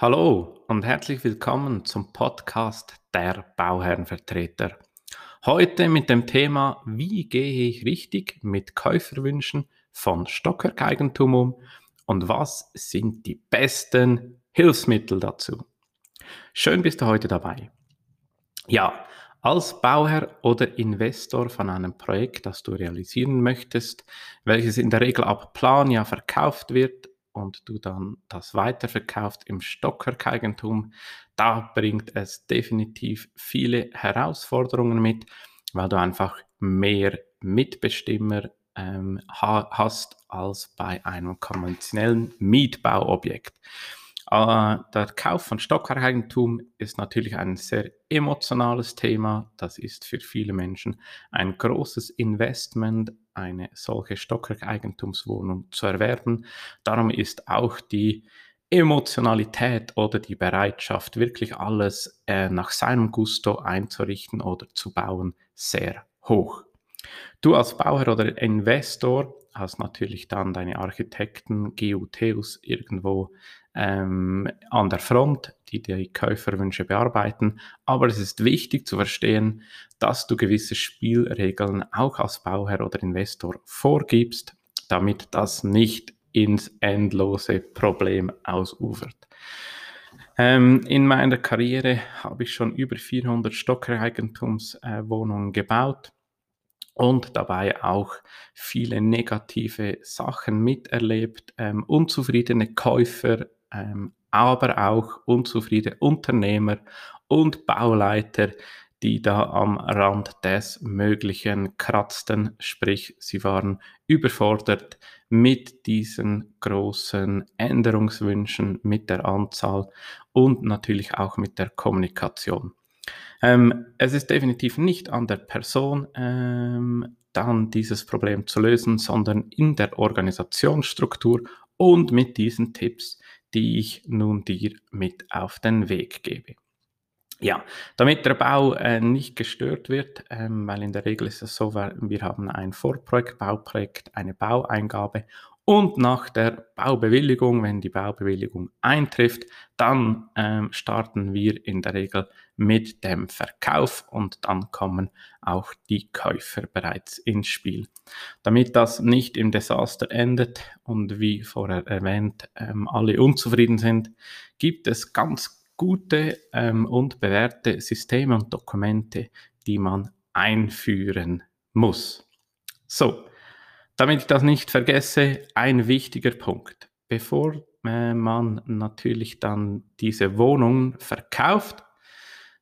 Hallo und herzlich willkommen zum Podcast der Bauherrenvertreter. Heute mit dem Thema, wie gehe ich richtig mit Käuferwünschen von Stockwerkeigentum um und was sind die besten Hilfsmittel dazu. Schön bist du heute dabei. Ja, als Bauherr oder Investor von einem Projekt, das du realisieren möchtest, welches in der Regel ab Planjahr verkauft wird und du dann das weiterverkaufst im Stockwerkeigentum, da bringt es definitiv viele Herausforderungen mit, weil du einfach mehr Mitbestimmer ähm, hast als bei einem konventionellen Mietbauobjekt. Äh, der Kauf von Stockeigentum ist natürlich ein sehr emotionales Thema. Das ist für viele Menschen ein großes Investment, eine solche Stockwerkeigentumswohnung zu erwerben. Darum ist auch die Emotionalität oder die Bereitschaft, wirklich alles äh, nach seinem Gusto einzurichten oder zu bauen, sehr hoch. Du als Bauherr oder Investor hast natürlich dann deine Architekten, GUTs irgendwo ähm, an der Front, die die Käuferwünsche bearbeiten. Aber es ist wichtig zu verstehen, dass du gewisse Spielregeln auch als Bauherr oder Investor vorgibst, damit das nicht ins endlose Problem ausufert. Ähm, in meiner Karriere habe ich schon über 400 Stockeigentumswohnungen äh, gebaut und dabei auch viele negative Sachen miterlebt, ähm, unzufriedene Käufer, ähm, aber auch unzufriedene Unternehmer und Bauleiter, die da am Rand des Möglichen kratzten, sprich sie waren überfordert mit diesen großen Änderungswünschen, mit der Anzahl und natürlich auch mit der Kommunikation. Ähm, es ist definitiv nicht an der Person, ähm, dann dieses Problem zu lösen, sondern in der Organisationsstruktur und mit diesen Tipps, die ich nun dir mit auf den Weg gebe. Ja, damit der Bau äh, nicht gestört wird, ähm, weil in der Regel ist es so, wir haben ein Vorprojekt, Bauprojekt, eine Baueingabe und nach der Baubewilligung, wenn die Baubewilligung eintrifft, dann ähm, starten wir in der Regel mit dem Verkauf und dann kommen auch die Käufer bereits ins Spiel. Damit das nicht im Desaster endet und wie vorher erwähnt ähm, alle unzufrieden sind, gibt es ganz gute ähm, und bewährte Systeme und Dokumente, die man einführen muss. So, damit ich das nicht vergesse, ein wichtiger Punkt. Bevor äh, man natürlich dann diese Wohnung verkauft,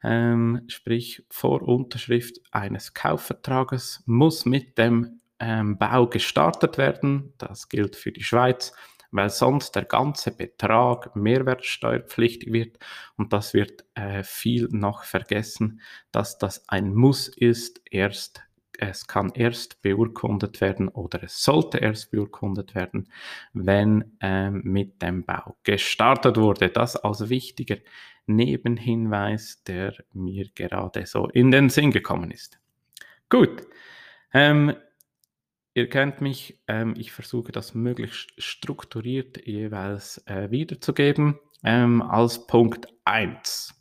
ähm, sprich vor Unterschrift eines Kaufvertrages, muss mit dem ähm, Bau gestartet werden. Das gilt für die Schweiz, weil sonst der ganze Betrag mehrwertsteuerpflichtig wird und das wird äh, viel noch vergessen, dass das ein Muss ist, erst es kann erst beurkundet werden oder es sollte erst beurkundet werden, wenn ähm, mit dem Bau gestartet wurde. Das als wichtiger Nebenhinweis, der mir gerade so in den Sinn gekommen ist. Gut. Ähm, ihr kennt mich, ähm, ich versuche das möglichst strukturiert jeweils äh, wiederzugeben. Ähm, als Punkt 1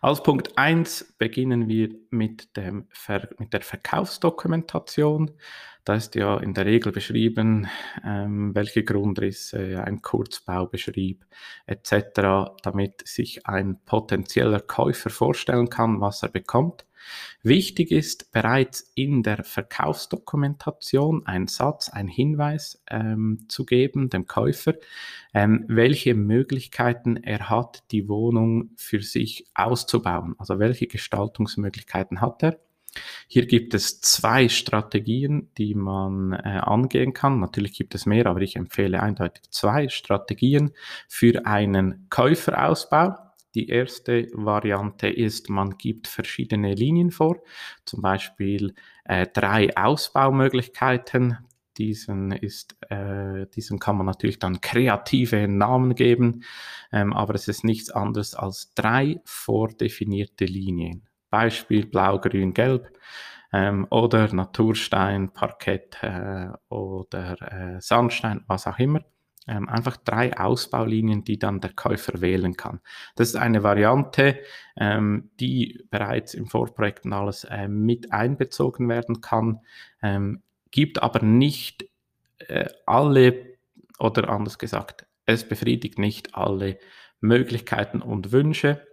als Punkt 1 beginnen wir mit, dem Ver mit der Verkaufsdokumentation. Da ist ja in der Regel beschrieben, ähm, welche Grundrisse, ein Kurzbaubeschrieb etc., damit sich ein potenzieller Käufer vorstellen kann, was er bekommt. Wichtig ist bereits in der Verkaufsdokumentation ein Satz, ein Hinweis ähm, zu geben dem Käufer, ähm, welche Möglichkeiten er hat, die Wohnung für sich auszubauen. Also welche Gestaltungsmöglichkeiten hat er. Hier gibt es zwei Strategien, die man äh, angehen kann. Natürlich gibt es mehr, aber ich empfehle eindeutig zwei Strategien für einen Käuferausbau. Die erste Variante ist, man gibt verschiedene Linien vor, zum Beispiel äh, drei Ausbaumöglichkeiten. Diesen, ist, äh, diesen kann man natürlich dann kreative Namen geben, ähm, aber es ist nichts anderes als drei vordefinierte Linien. Beispiel Blau, Grün, Gelb ähm, oder Naturstein, Parkett äh, oder äh, Sandstein, was auch immer. ähm, einfach drei Ausbaulinien, die dann der Käufer wählen kann. Das ist eine Variante, ähm, die bereits im Vorprojekt und alles äh, mit einbezogen werden kann, ähm, gibt aber nicht äh, alle, oder anders gesagt, es befriedigt nicht alle Möglichkeiten und Wünsche.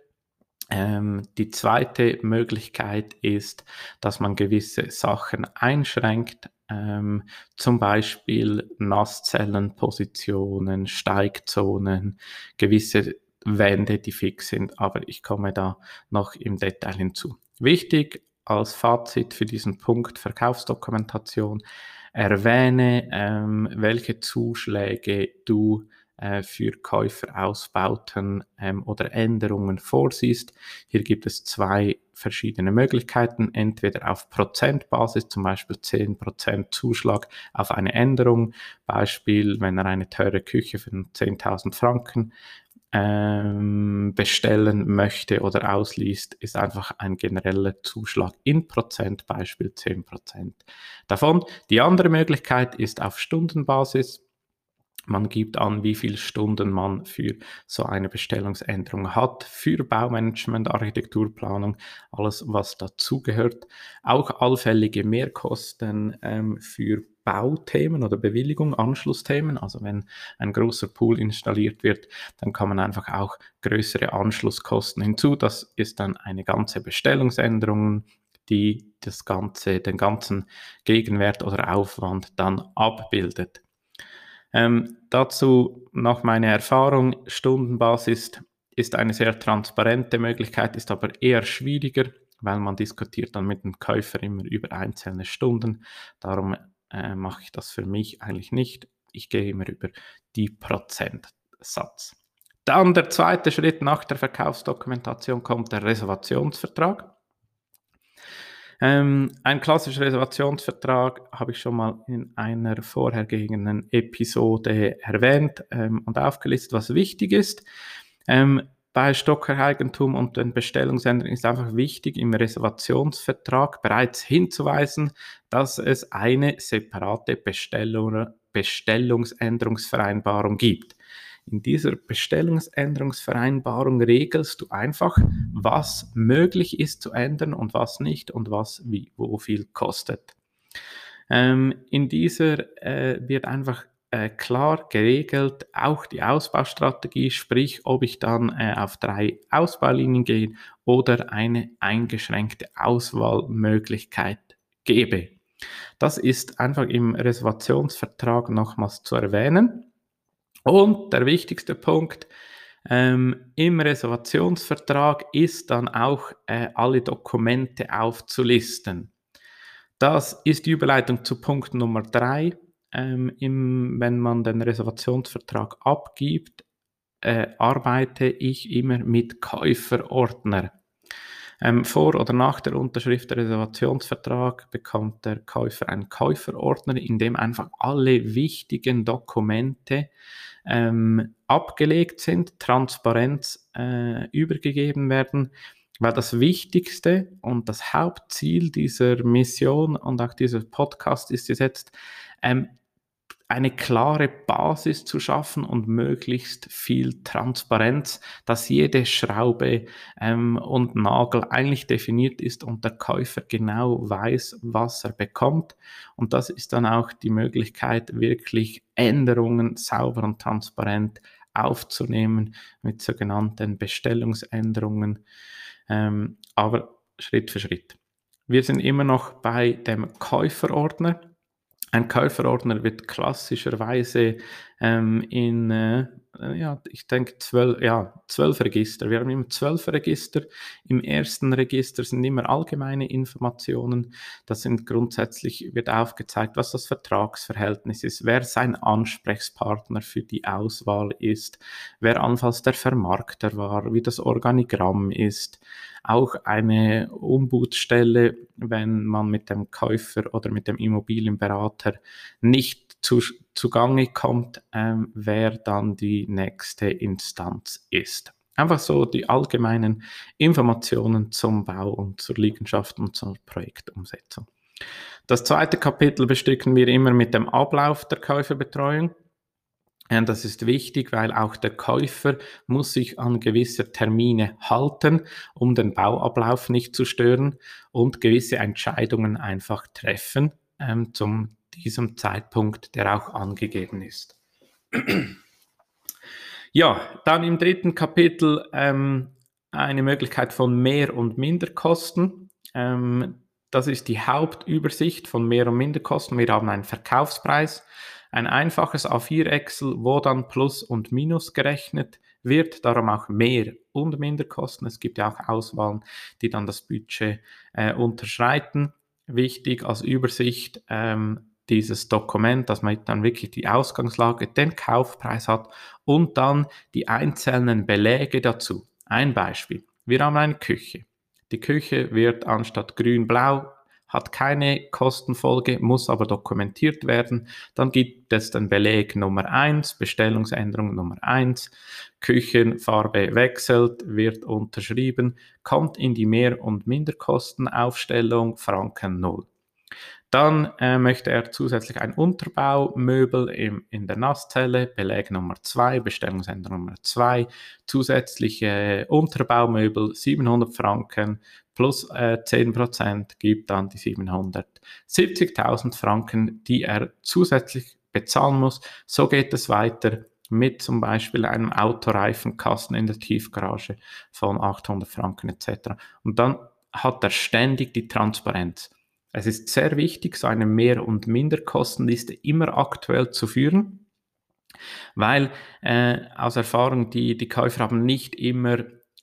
Ähm, die zweite Möglichkeit ist, dass man gewisse Sachen einschränkt, ähm, zum Beispiel Nasszellenpositionen, Steigzonen, gewisse Wände, die fix sind, aber ich komme da noch im Detail hinzu. Wichtig als Fazit für diesen Punkt Verkaufsdokumentation, erwähne, ähm, welche Zuschläge du äh, für Käuferausbauten ähm, oder Änderungen vorsiehst. Hier gibt es zwei verschiedene Möglichkeiten, entweder auf Prozentbasis, zum Beispiel 10% Zuschlag auf eine Änderung, Beispiel, wenn er eine teure Küche für 10.000 Franken ähm, bestellen möchte oder ausliest, ist einfach ein genereller Zuschlag in Prozent, Beispiel 10% davon. Die andere Möglichkeit ist auf Stundenbasis. Man gibt an, wie viele Stunden man für so eine Bestellungsänderung hat, für Baumanagement, Architekturplanung, alles, was dazugehört. Auch allfällige Mehrkosten ähm, für Bauthemen oder Bewilligung, Anschlussthemen. Also wenn ein großer Pool installiert wird, dann kommen einfach auch größere Anschlusskosten hinzu. Das ist dann eine ganze Bestellungsänderung, die das ganze, den ganzen Gegenwert oder Aufwand dann abbildet. Ähm, dazu noch meine Erfahrung, Stundenbasis ist eine sehr transparente Möglichkeit, ist aber eher schwieriger, weil man diskutiert dann mit dem Käufer immer über einzelne Stunden. Darum äh, mache ich das für mich eigentlich nicht. Ich gehe immer über die Prozentsatz. Dann der zweite Schritt nach der Verkaufsdokumentation kommt der Reservationsvertrag. Ähm, ein klassischer Reservationsvertrag habe ich schon mal in einer vorhergehenden Episode erwähnt ähm, und aufgelistet, was wichtig ist. Ähm, bei Stocker-Eigentum und den Bestellungsänderungen ist einfach wichtig, im Reservationsvertrag bereits hinzuweisen, dass es eine separate Bestellung, Bestellungsänderungsvereinbarung gibt. In dieser Bestellungsänderungsvereinbarung regelst du einfach, was möglich ist zu ändern und was nicht und was wie, wo viel kostet. Ähm, in dieser äh, wird einfach äh, klar geregelt, auch die Ausbaustrategie, sprich, ob ich dann äh, auf drei Ausbaulinien gehe oder eine eingeschränkte Auswahlmöglichkeit gebe. Das ist einfach im Reservationsvertrag nochmals zu erwähnen. Und der wichtigste Punkt ähm, im Reservationsvertrag ist dann auch äh, alle Dokumente aufzulisten. Das ist die Überleitung zu Punkt Nummer drei. Ähm, im, wenn man den Reservationsvertrag abgibt, äh, arbeite ich immer mit Käuferordner. Ähm, vor oder nach der Unterschrift der Reservationsvertrag bekommt der Käufer einen Käuferordner, in dem einfach alle wichtigen Dokumente ähm, abgelegt sind, Transparenz äh, übergegeben werden, weil das Wichtigste und das Hauptziel dieser Mission und auch dieser Podcast ist es jetzt, ähm, eine klare Basis zu schaffen und möglichst viel Transparenz, dass jede Schraube ähm, und Nagel eigentlich definiert ist und der Käufer genau weiß, was er bekommt. Und das ist dann auch die Möglichkeit, wirklich Änderungen sauber und transparent aufzunehmen mit sogenannten Bestellungsänderungen, ähm, aber Schritt für Schritt. Wir sind immer noch bei dem Käuferordner. Ein Käuferordner wird klassischerweise ähm, in, äh, ja, ich denke, zwölf, ja, zwölf Register. Wir haben immer zwölf Register. Im ersten Register sind immer allgemeine Informationen. Das sind grundsätzlich, wird aufgezeigt, was das Vertragsverhältnis ist, wer sein Ansprechpartner für die Auswahl ist, wer anfalls der Vermarkter war, wie das Organigramm ist, auch eine Ombudsstelle, wenn man mit dem Käufer oder mit dem Immobilienberater nicht zu, zugange kommt, ähm, wer dann die nächste Instanz ist. Einfach so die allgemeinen Informationen zum Bau und zur Liegenschaft und zur Projektumsetzung. Das zweite Kapitel bestücken wir immer mit dem Ablauf der Käuferbetreuung. Das ist wichtig, weil auch der Käufer muss sich an gewisse Termine halten, um den Bauablauf nicht zu stören und gewisse Entscheidungen einfach treffen ähm, zum diesem Zeitpunkt, der auch angegeben ist. ja, dann im dritten Kapitel ähm, eine Möglichkeit von Mehr- und Minderkosten. Ähm, das ist die Hauptübersicht von Mehr- und Minderkosten. Wir haben einen Verkaufspreis, ein einfaches A4-Excel, wo dann Plus und Minus gerechnet wird, darum auch Mehr- und Minderkosten. Es gibt ja auch Auswahlen, die dann das Budget äh, unterschreiten. Wichtig als Übersicht ähm, dieses Dokument, dass man dann wirklich die Ausgangslage, den Kaufpreis hat und dann die einzelnen Beläge dazu. Ein Beispiel. Wir haben eine Küche. Die Küche wird anstatt grün-blau hat keine Kostenfolge, muss aber dokumentiert werden. Dann gibt es den Beleg Nummer 1, Bestellungsänderung Nummer 1, Küchenfarbe wechselt, wird unterschrieben, kommt in die Mehr- und Minderkostenaufstellung Franken 0. Dann äh, möchte er zusätzlich ein Unterbaumöbel im, in der Nasszelle, Beleg Nummer 2, Bestellungsänderung Nummer 2, zusätzliche Unterbaumöbel 700 Franken plus äh, 10% gibt dann die 770.000 Franken, die er zusätzlich bezahlen muss. So geht es weiter mit zum Beispiel einem Autoreifenkasten in der Tiefgarage von 800 Franken etc. Und dann hat er ständig die Transparenz. Es ist sehr wichtig, so eine Mehr- und Minderkostenliste immer aktuell zu führen, weil äh, aus Erfahrung die, die Käufer haben nicht immer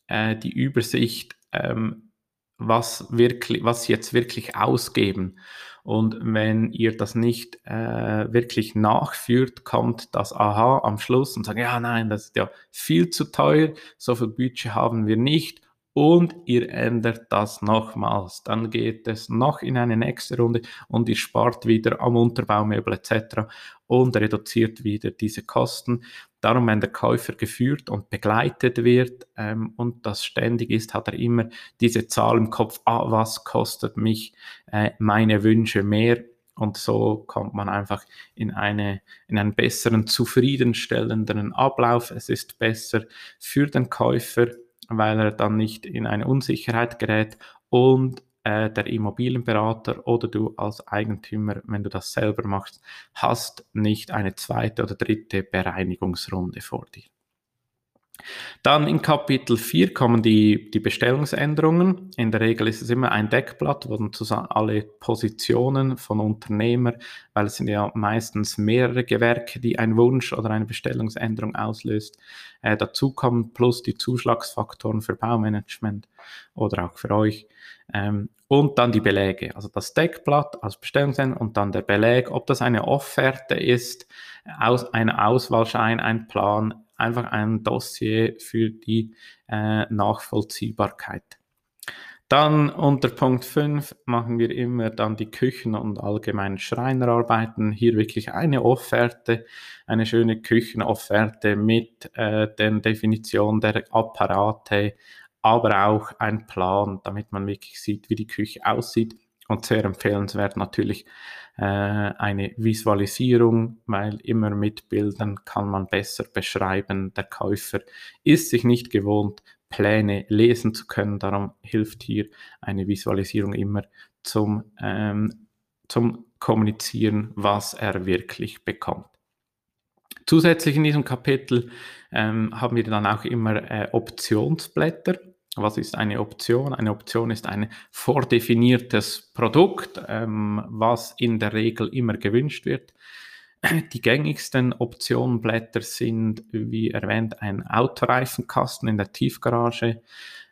äh, die Übersicht, ähm, was, wirklich, was sie jetzt wirklich ausgeben. Und wenn ihr das nicht äh, wirklich nachführt, kommt das Aha am Schluss und sagt, ja, nein, das ist ja viel zu teuer, so viel Budget haben wir nicht und ihr ändert das nochmals. Dann geht es noch in eine nächste Runde und ihr spart wieder am Unterbaumöbel etc. und reduziert wieder diese Kosten. Darum, wenn der Käufer geführt und begleitet wird ähm, und das ständig ist, hat er immer diese Zahl im Kopf, ah, was kostet mich äh, meine Wünsche mehr? Und so kommt man einfach in, eine, in einen besseren, zufriedenstellenderen Ablauf. Es ist besser für den Käufer, weil er dann nicht in eine Unsicherheit gerät und äh, der Immobilienberater oder du als Eigentümer, wenn du das selber machst, hast nicht eine zweite oder dritte Bereinigungsrunde vor dir. Dann in Kapitel 4 kommen die, die Bestellungsänderungen. In der Regel ist es immer ein Deckblatt, wo dann zusammen alle Positionen von Unternehmer, weil es sind ja meistens mehrere Gewerke, die einen Wunsch oder eine Bestellungsänderung auslöst, äh, dazukommen, plus die Zuschlagsfaktoren für Baumanagement oder auch für euch. Ähm, und dann die Beläge, also das Deckblatt als Bestellungsänderung und dann der Beleg, ob das eine Offerte ist, aus, ein Auswahlschein, ein Plan, einfach ein Dossier für die äh, Nachvollziehbarkeit. Dann unter Punkt 5 machen wir immer dann die Küchen- und allgemeinen Schreinerarbeiten. Hier wirklich eine Offerte, eine schöne Küchenofferte mit äh, den Definitionen der Apparate, aber auch ein Plan, damit man wirklich sieht, wie die Küche aussieht. Und sehr empfehlenswert natürlich äh, eine Visualisierung, weil immer mit Bildern kann man besser beschreiben. Der Käufer ist sich nicht gewohnt, Pläne lesen zu können. Darum hilft hier eine Visualisierung immer zum, ähm, zum Kommunizieren, was er wirklich bekommt. Zusätzlich in diesem Kapitel ähm, haben wir dann auch immer äh, Optionsblätter. Was ist eine Option? Eine Option ist ein vordefiniertes Produkt, ähm, was in der Regel immer gewünscht wird. Die gängigsten Optionenblätter sind, wie erwähnt, ein Autoreifenkasten in der Tiefgarage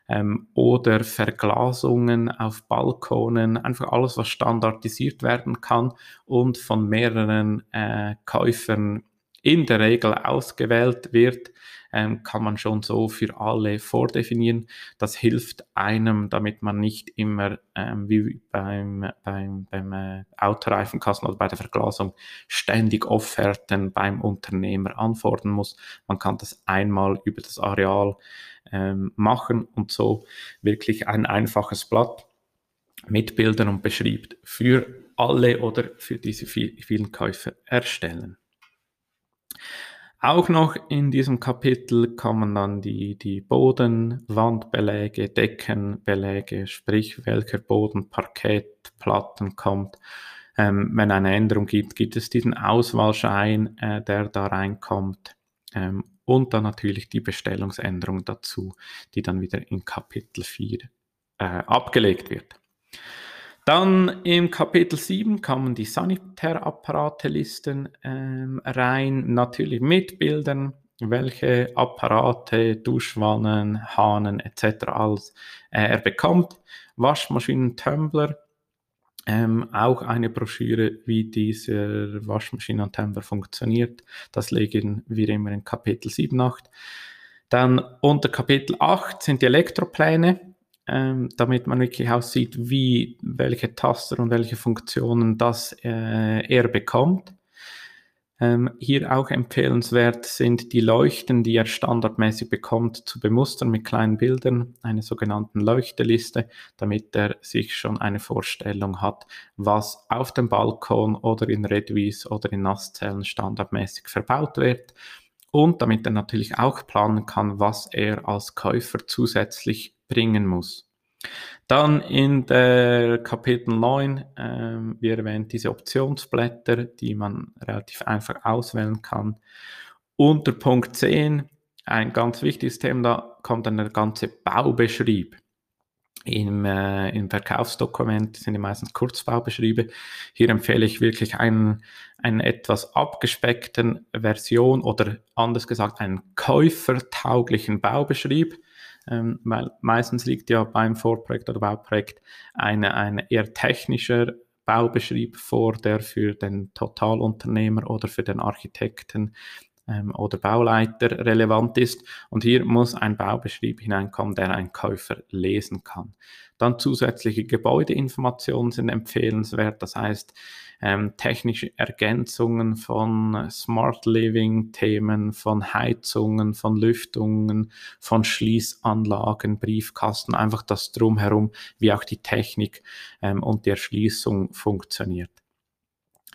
ähm, oder Verglasungen auf Balkonen, einfach alles, was standardisiert werden kann und von mehreren äh, Käufern in der Regel ausgewählt wird ähm, kann man schon so für alle vordefinieren. Das hilft einem, damit man nicht immer ähm, wie beim, beim, beim äh, Autoreifenkasten oder bei der Verglasung ständig Offerten beim Unternehmer anfordern muss. Man kann das einmal über das Areal ähm, machen und so wirklich ein einfaches Blatt mit Bildern und beschrieben für alle oder für diese vielen Käufer erstellen. Auch noch in diesem Kapitel kommen dann die, die Bodenwandbeläge, Deckenbeläge, sprich welcher Boden, Parkett, Platten kommt. Ähm, wenn eine Änderung gibt, gibt es diesen Auswahlschein, äh, der da reinkommt. Ähm, und dann natürlich die Bestellungsänderung dazu, die dann wieder in Kapitel 4 äh, abgelegt wird. Dann im Kapitel 7 kamen die Sanitärapparatelisten ähm, rein, natürlich mit Bildern, welche Apparate, Duschwannen, Hahnen etc. alles äh, er bekommt. Waschmaschinen, Tumbler, ähm, auch eine Broschüre, wie dieser Waschmaschinen-Tumbler funktioniert. Das legen wir immer in Kapitel 7 nach. Dann unter Kapitel 8 sind die Elektropläne ähm, damit man wirklich aussieht, wie, welche Taster und welche Funktionen das äh, er bekommt. Ähm, hier auch empfehlenswert sind die Leuchten, die er standardmäßig bekommt, zu bemustern mit kleinen Bildern, einer sogenannten Leuchteliste, damit er sich schon eine Vorstellung hat, was auf dem Balkon oder in Redwies oder in Nasszellen standardmäßig verbaut wird und damit er natürlich auch planen kann, was er als Käufer zusätzlich bringen muss. Dann in der Kapitel 9, ähm, wie erwähnt, diese Optionsblätter, die man relativ einfach auswählen kann. Unter Punkt 10, ein ganz wichtiges Thema, da kommt dann der ganze Baubeschrieb. Im, äh, Im Verkaufsdokument sind die meistens Kurzbaubeschriebe. Hier empfehle ich wirklich einen, einen etwas abgespeckten Version oder anders gesagt einen käufertauglichen Baubeschrieb ähm, weil meistens liegt ja beim Vorprojekt oder Bauprojekt eine, ein eher technischer Baubeschrieb vor, der für den Totalunternehmer oder für den Architekten ähm, oder Bauleiter relevant ist. Und hier muss ein Baubeschrieb hineinkommen, der ein Käufer lesen kann. Dann zusätzliche Gebäudeinformationen sind empfehlenswert, das heißt ähm, technische Ergänzungen von Smart Living Themen, von Heizungen, von Lüftungen, von Schließanlagen, Briefkasten, einfach das drumherum, wie auch die Technik ähm, und die Erschließung funktioniert.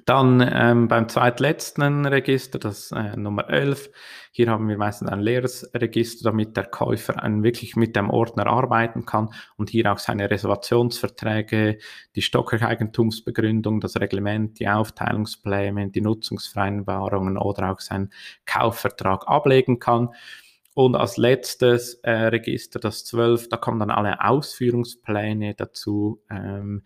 Dann ähm, beim zweitletzten Register, das äh, Nummer 11, hier haben wir meistens ein leeres Register, damit der Käufer ein, wirklich mit dem Ordner arbeiten kann und hier auch seine Reservationsverträge, die Stockeigentumsbegründung, das Reglement, die Aufteilungspläne, die Nutzungsvereinbarungen oder auch seinen Kaufvertrag ablegen kann. Und als letztes äh, Register, das 12, da kommen dann alle Ausführungspläne dazu, ähm,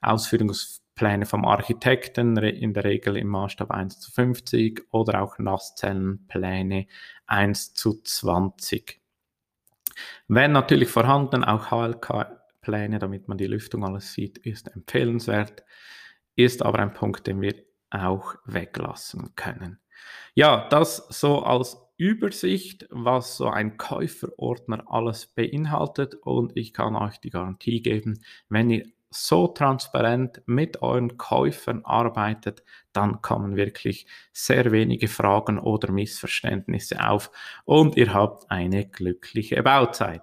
Ausführungspläne Pläne vom Architekten, in der Regel im Maßstab 1 zu 50 oder auch Nasszellenpläne 1 zu 20. Wenn natürlich vorhanden, auch HLK-Pläne, damit man die Lüftung alles sieht, ist empfehlenswert, ist aber ein Punkt, den wir auch weglassen können. Ja, das so als Übersicht, was so ein Käuferordner alles beinhaltet und ich kann euch die Garantie geben, wenn ihr so transparent mit euren Käufern arbeitet, dann kommen wirklich sehr wenige Fragen oder Missverständnisse auf und ihr habt eine glückliche Bauzeit.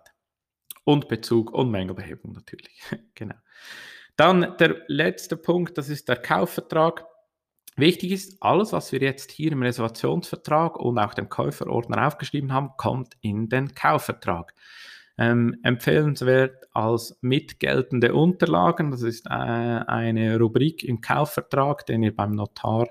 Und Bezug und Mängelbehebung natürlich. genau. Dann der letzte Punkt, das ist der Kaufvertrag. Wichtig ist, alles, was wir jetzt hier im Reservationsvertrag und auch dem Käuferordner aufgeschrieben haben, kommt in den Kaufvertrag. Ähm, empfehlenswert als mitgeltende Unterlagen, das ist äh, eine Rubrik im Kaufvertrag, den ihr beim Notar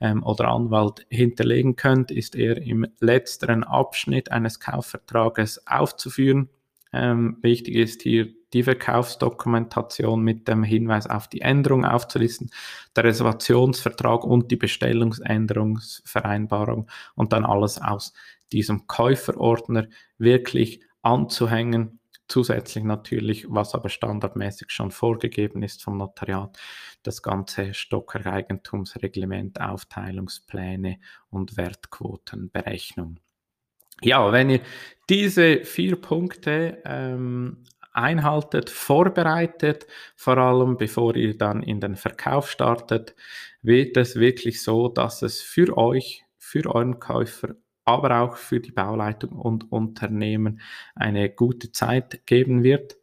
ähm, oder Anwalt hinterlegen könnt, ist er im letzteren Abschnitt eines Kaufvertrages aufzuführen. Ähm, wichtig ist hier die Verkaufsdokumentation mit dem Hinweis auf die Änderung aufzulisten, der Reservationsvertrag und die Bestellungsänderungsvereinbarung und dann alles aus diesem Käuferordner wirklich anzuhängen. Zusätzlich natürlich, was aber standardmäßig schon vorgegeben ist vom Notariat, das ganze Stocker-Eigentumsreglement, Aufteilungspläne und Wertquotenberechnung. Ja, wenn ihr diese vier Punkte ähm, einhaltet, vorbereitet, vor allem bevor ihr dann in den Verkauf startet, wird es wirklich so, dass es für euch, für euren Käufer aber auch für die Bauleitung und Unternehmen eine gute Zeit geben wird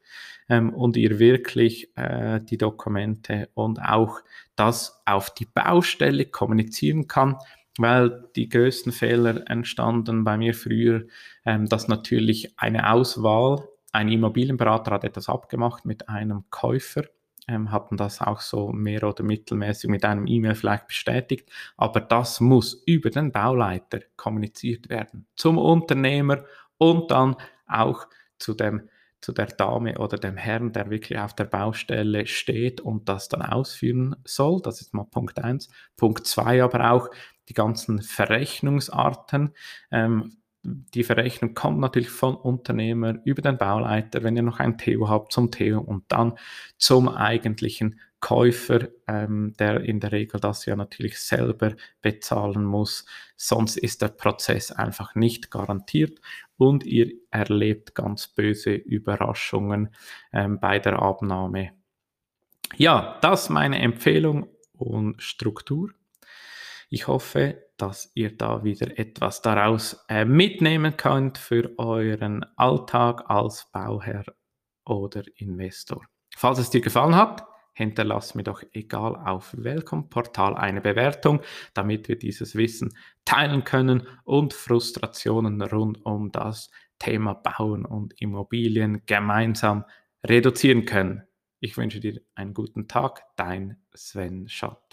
ähm, und ihr wirklich äh, die Dokumente und auch das auf die Baustelle kommunizieren kann. weil die größten Fehler entstanden bei mir früher, ähm, dass natürlich eine Auswahl, ein Immobilienberater hat etwas abgemacht mit einem Käufer, ähm, hatten das auch so mehr oder mittelmäßig mit einem E-Mail vielleicht bestätigt, aber das muss über den Bauleiter kommuniziert werden zum Unternehmer und dann auch zu dem zu der Dame oder dem Herrn, der wirklich auf der Baustelle steht und das dann ausführen soll. Das ist mal Punkt 1. Punkt 2 aber auch die ganzen Verrechnungsarten. Ähm, die Verrechnung kommt natürlich vom Unternehmer über den Bauleiter, wenn ihr noch ein Theo habt, zum Theo und dann zum eigentlichen Käufer, ähm, der in der Regel das ja natürlich selber bezahlen muss. Sonst ist der Prozess einfach nicht garantiert und ihr erlebt ganz böse Überraschungen ähm, bei der Abnahme. Ja, das meine Empfehlung und Struktur. Ich hoffe, dass ihr da wieder etwas daraus äh, mitnehmen könnt für euren Alltag als Bauherr oder Investor. Falls es dir gefallen hat, hinterlass mir doch egal auf welchem Portal eine Bewertung, damit wir dieses Wissen teilen können und Frustrationen rund um das Thema Bauen und Immobilien gemeinsam reduzieren können. Ich wünsche dir einen guten Tag, dein Sven Schott.